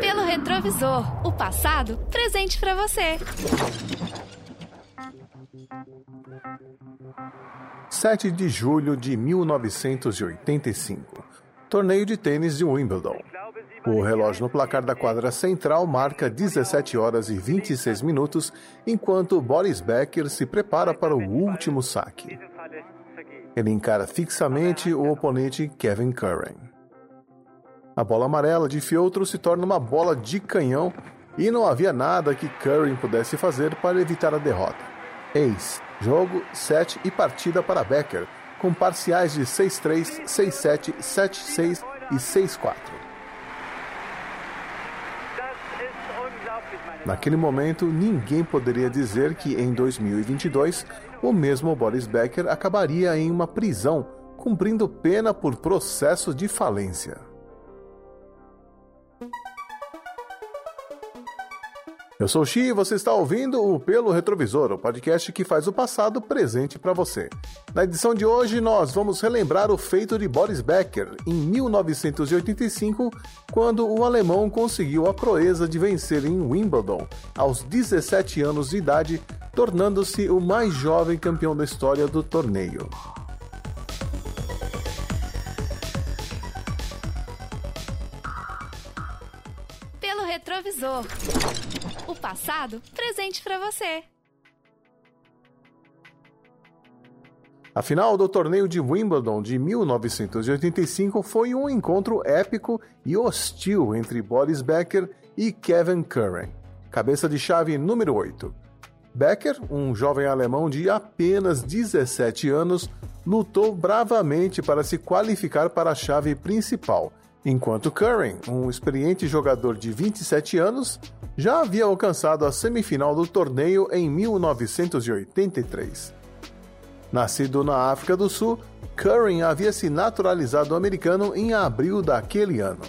Pelo retrovisor, o passado presente para você. 7 de julho de 1985. Torneio de tênis de Wimbledon. O relógio no placar da quadra central marca 17 horas e 26 minutos, enquanto Boris Becker se prepara para o último saque. Ele encara fixamente o oponente Kevin Curran. A bola amarela de fieltro se torna uma bola de canhão e não havia nada que Curran pudesse fazer para evitar a derrota. Eis, jogo, set e partida para Becker, com parciais de 6-3, 6-7, 7-6 e 6-4. Naquele momento, ninguém poderia dizer que em 2022 o mesmo Boris Becker acabaria em uma prisão, cumprindo pena por processo de falência. Eu sou o Xi e você está ouvindo o Pelo Retrovisor, o podcast que faz o passado presente para você. Na edição de hoje, nós vamos relembrar o feito de Boris Becker em 1985, quando o alemão conseguiu a proeza de vencer em Wimbledon aos 17 anos de idade, tornando-se o mais jovem campeão da história do torneio. O passado presente para você. A final do torneio de Wimbledon de 1985 foi um encontro épico e hostil entre Boris Becker e Kevin Curran, cabeça de chave número 8. Becker, um jovem alemão de apenas 17 anos, lutou bravamente para se qualificar para a chave principal, enquanto Curran, um experiente jogador de 27 anos, já havia alcançado a semifinal do torneio em 1983. Nascido na África do Sul, Curran havia se naturalizado americano em abril daquele ano.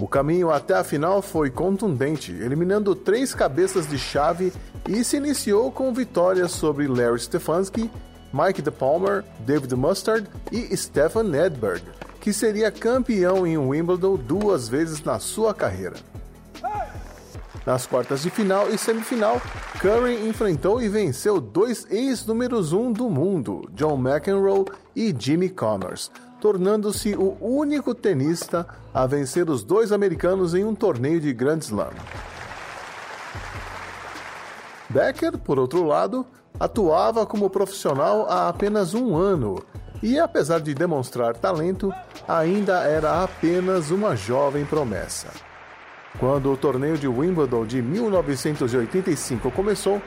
O caminho até a final foi contundente, eliminando três cabeças de chave e se iniciou com vitórias sobre Larry Stefanski, Mike DePalmer, David Mustard e Stefan Edberg, que seria campeão em Wimbledon duas vezes na sua carreira. Nas quartas de final e semifinal, Curry enfrentou e venceu dois ex-números 1 um do mundo, John McEnroe e Jimmy Connors, tornando-se o único tenista a vencer os dois americanos em um torneio de Grand Slam. Becker, por outro lado, atuava como profissional há apenas um ano e, apesar de demonstrar talento, ainda era apenas uma jovem promessa. Quando o torneio de Wimbledon de 1985 começou,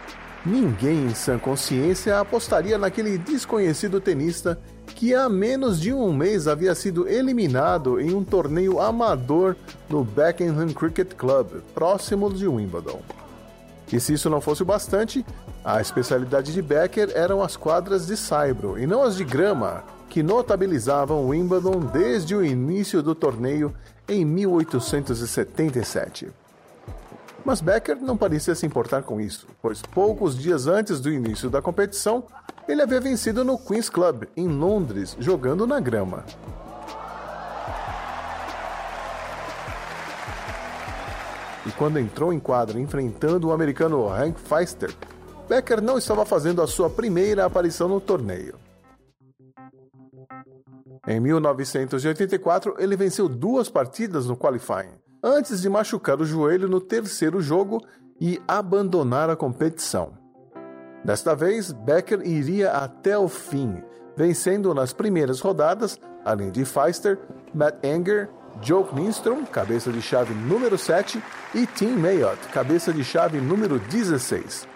ninguém em sã consciência apostaria naquele desconhecido tenista que há menos de um mês havia sido eliminado em um torneio amador no Beckenham Cricket Club, próximo de Wimbledon. E se isso não fosse o bastante, a especialidade de Becker eram as quadras de saibro e não as de grama, que notabilizavam Wimbledon desde o início do torneio em 1877. Mas Becker não parecia se importar com isso, pois poucos dias antes do início da competição, ele havia vencido no Queen's Club, em Londres, jogando na grama. E quando entrou em quadra enfrentando o americano Hank Feister, Becker não estava fazendo a sua primeira aparição no torneio. Em 1984, ele venceu duas partidas no qualifying, antes de machucar o joelho no terceiro jogo e abandonar a competição. Desta vez, Becker iria até o fim, vencendo nas primeiras rodadas, além de Feister, Matt Anger, Joe Lindstrom, cabeça de chave número 7, e Tim Mayotte, cabeça de chave número 16.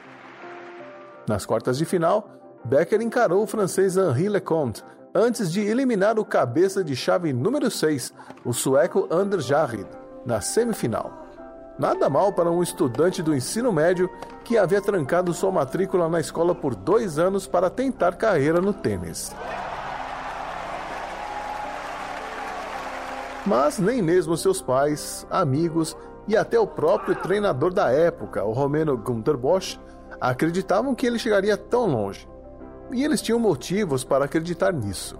Nas quartas de final, Becker encarou o francês Henri Lecomte, antes de eliminar o cabeça de chave número 6, o sueco Anders Jarrid, na semifinal. Nada mal para um estudante do ensino médio que havia trancado sua matrícula na escola por dois anos para tentar carreira no tênis. Mas nem mesmo seus pais, amigos e até o próprio treinador da época, o romeno Günter Bosch, acreditavam que ele chegaria tão longe. E eles tinham motivos para acreditar nisso.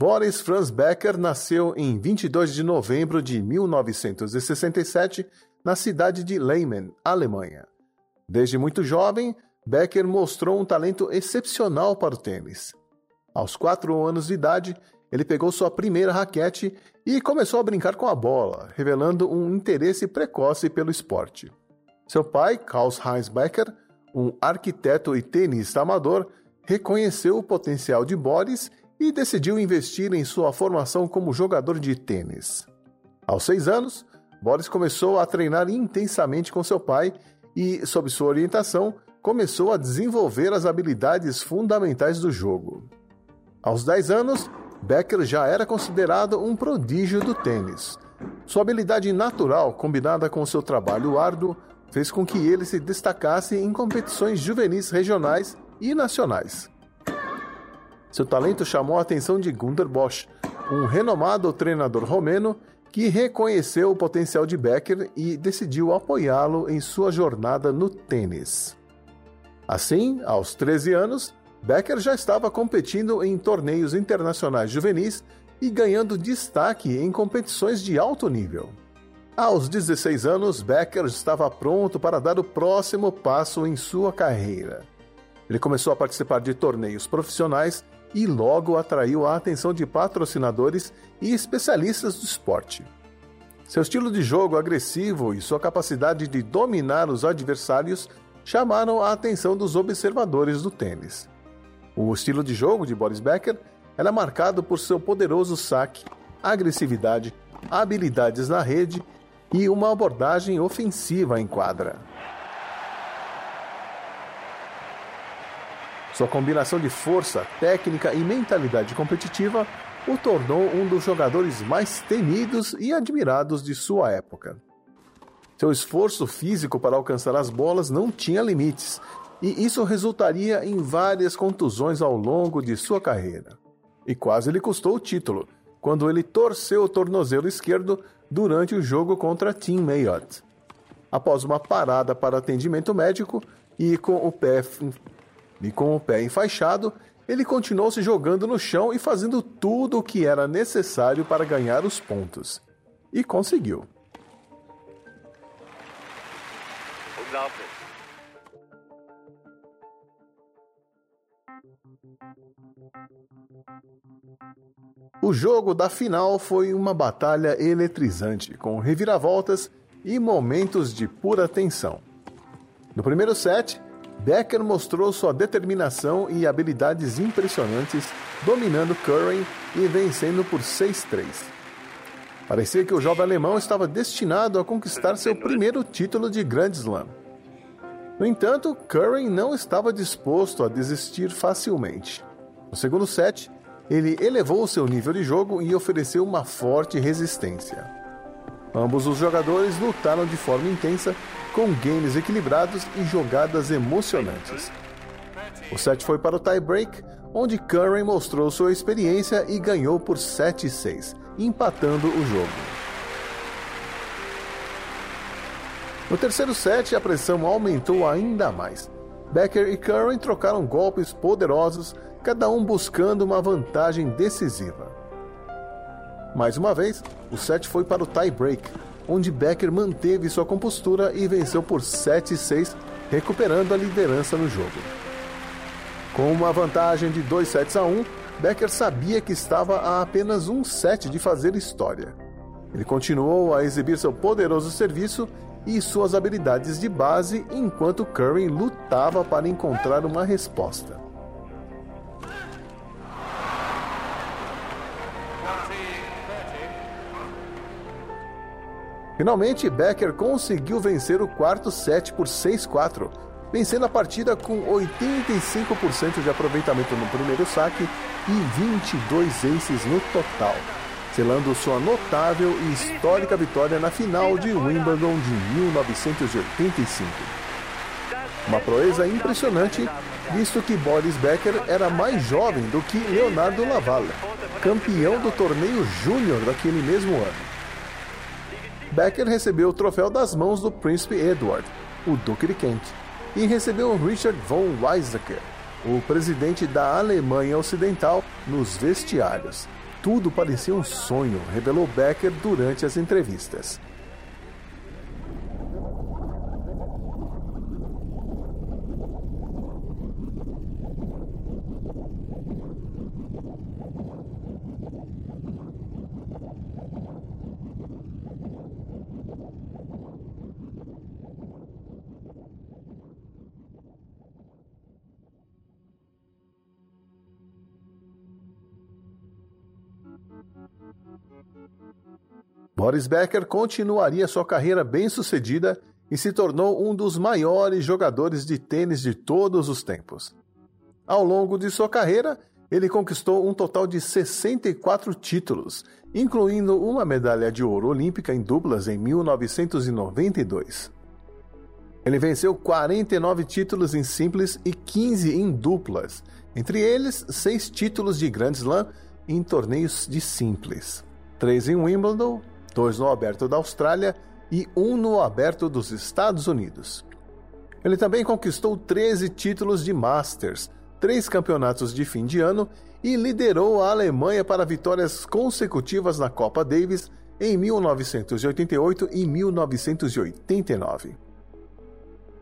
Boris Franz Becker nasceu em 22 de novembro de 1967 na cidade de Leimen, Alemanha. Desde muito jovem, Becker mostrou um talento excepcional para o tênis. Aos quatro anos de idade, ele pegou sua primeira raquete e começou a brincar com a bola, revelando um interesse precoce pelo esporte. Seu pai, Karl-Heinz Becker, um arquiteto e tenista amador, reconheceu o potencial de Boris e decidiu investir em sua formação como jogador de tênis. Aos seis anos, Boris começou a treinar intensamente com seu pai e, sob sua orientação, começou a desenvolver as habilidades fundamentais do jogo. Aos 10 anos, Becker já era considerado um prodígio do tênis. Sua habilidade natural, combinada com seu trabalho árduo, fez com que ele se destacasse em competições juvenis regionais e nacionais. Seu talento chamou a atenção de Gunther Bosch, um renomado treinador romeno que reconheceu o potencial de Becker e decidiu apoiá-lo em sua jornada no tênis. Assim, aos 13 anos, Becker já estava competindo em torneios internacionais juvenis e ganhando destaque em competições de alto nível. Aos 16 anos, Becker estava pronto para dar o próximo passo em sua carreira. Ele começou a participar de torneios profissionais e logo atraiu a atenção de patrocinadores e especialistas do esporte. Seu estilo de jogo agressivo e sua capacidade de dominar os adversários chamaram a atenção dos observadores do tênis. O estilo de jogo de Boris Becker era marcado por seu poderoso saque, agressividade, habilidades na rede e uma abordagem ofensiva em quadra. Sua combinação de força, técnica e mentalidade competitiva o tornou um dos jogadores mais temidos e admirados de sua época. Seu esforço físico para alcançar as bolas não tinha limites, e isso resultaria em várias contusões ao longo de sua carreira. E quase lhe custou o título, quando ele torceu o tornozelo esquerdo durante o jogo contra Tim Mayotte. Após uma parada para atendimento médico e com o pé e com o pé enfaixado, ele continuou se jogando no chão e fazendo tudo o que era necessário para ganhar os pontos. E conseguiu. O jogo da final foi uma batalha eletrizante, com reviravoltas e momentos de pura tensão. No primeiro set, Becker mostrou sua determinação e habilidades impressionantes, dominando Curran e vencendo por 6-3. Parecia que o jovem alemão estava destinado a conquistar seu primeiro título de Grand Slam. No entanto, Curran não estava disposto a desistir facilmente. No segundo set, ele elevou seu nível de jogo e ofereceu uma forte resistência. Ambos os jogadores lutaram de forma intensa com games equilibrados e jogadas emocionantes. O set foi para o tie-break, onde Curran mostrou sua experiência e ganhou por 7-6, empatando o jogo. No terceiro set, a pressão aumentou ainda mais. Becker e Curran trocaram golpes poderosos, cada um buscando uma vantagem decisiva. Mais uma vez, o set foi para o tie-break, onde Becker manteve sua compostura e venceu por 7-6, recuperando a liderança no jogo. Com uma vantagem de 2 sets a 1, Becker sabia que estava a apenas um set de fazer história. Ele continuou a exibir seu poderoso serviço e suas habilidades de base enquanto Curry lutava para encontrar uma resposta. Finalmente, Becker conseguiu vencer o quarto set por 6-4, vencendo a partida com 85% de aproveitamento no primeiro saque e 22 aces no total, selando sua notável e histórica vitória na final de Wimbledon de 1985. Uma proeza impressionante, visto que Boris Becker era mais jovem do que Leonardo Lavalle, campeão do torneio júnior daquele mesmo ano. Becker recebeu o troféu das mãos do príncipe Edward, o Duque de Kent, e recebeu Richard von Weizsäcker, o presidente da Alemanha Ocidental, nos vestiários. Tudo parecia um sonho, revelou Becker durante as entrevistas. Boris Becker continuaria sua carreira bem-sucedida e se tornou um dos maiores jogadores de tênis de todos os tempos. Ao longo de sua carreira, ele conquistou um total de 64 títulos, incluindo uma medalha de ouro olímpica em duplas em 1992. Ele venceu 49 títulos em simples e 15 em duplas, entre eles seis títulos de Grand Slam em torneios de simples, três em Wimbledon, dois no Aberto da Austrália e um no Aberto dos Estados Unidos. Ele também conquistou 13 títulos de Masters, três campeonatos de fim de ano e liderou a Alemanha para vitórias consecutivas na Copa Davis em 1988 e 1989.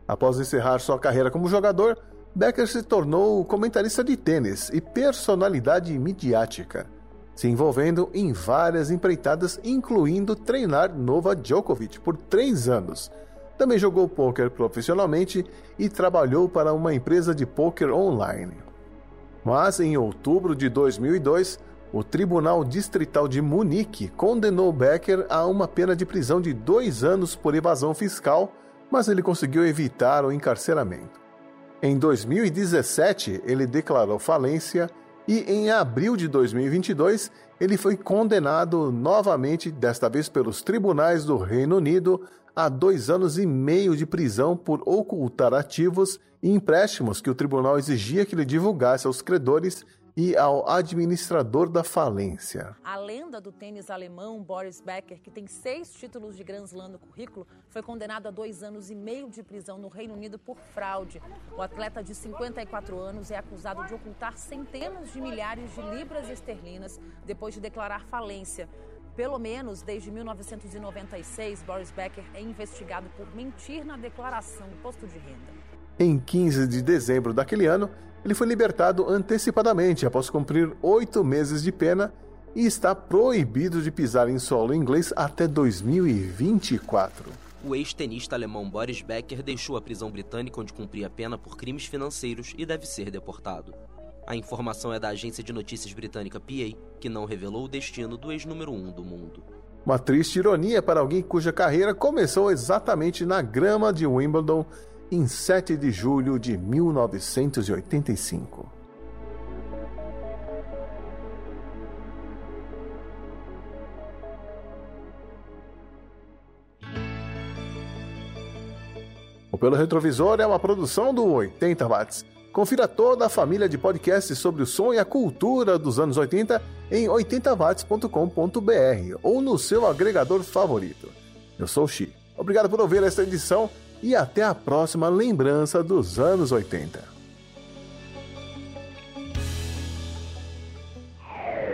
Após encerrar sua carreira como jogador, Becker se tornou comentarista de tênis e personalidade midiática, se envolvendo em várias empreitadas, incluindo treinar Novak Djokovic por três anos. Também jogou pôquer profissionalmente e trabalhou para uma empresa de pôquer online. Mas em outubro de 2002, o Tribunal Distrital de Munique condenou Becker a uma pena de prisão de dois anos por evasão fiscal, mas ele conseguiu evitar o encarceramento. Em 2017, ele declarou falência e em abril de 2022 ele foi condenado novamente, desta vez pelos tribunais do Reino Unido, a dois anos e meio de prisão por ocultar ativos e empréstimos que o tribunal exigia que ele divulgasse aos credores e ao administrador da falência. A lenda do tênis alemão Boris Becker, que tem seis títulos de Grand Slam no currículo, foi condenado a dois anos e meio de prisão no Reino Unido por fraude. O atleta de 54 anos é acusado de ocultar centenas de milhares de libras esterlinas depois de declarar falência. Pelo menos desde 1996, Boris Becker é investigado por mentir na declaração do imposto de renda. Em 15 de dezembro daquele ano, ele foi libertado antecipadamente após cumprir oito meses de pena e está proibido de pisar em solo inglês até 2024. O ex-tenista alemão Boris Becker deixou a prisão britânica onde cumpria pena por crimes financeiros e deve ser deportado. A informação é da agência de notícias britânica PA, que não revelou o destino do ex-número 1 um do mundo. Uma triste ironia para alguém cuja carreira começou exatamente na grama de Wimbledon em 7 de julho de 1985. O Pelo Retrovisor é uma produção do 80 Watts. Confira toda a família de podcasts sobre o som e a cultura dos anos 80 em 80watts.com.br ou no seu agregador favorito. Eu sou o Xi. Obrigado por ouvir esta edição e até a próxima lembrança dos anos 80.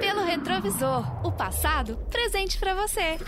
Pelo retrovisor, o passado presente para você.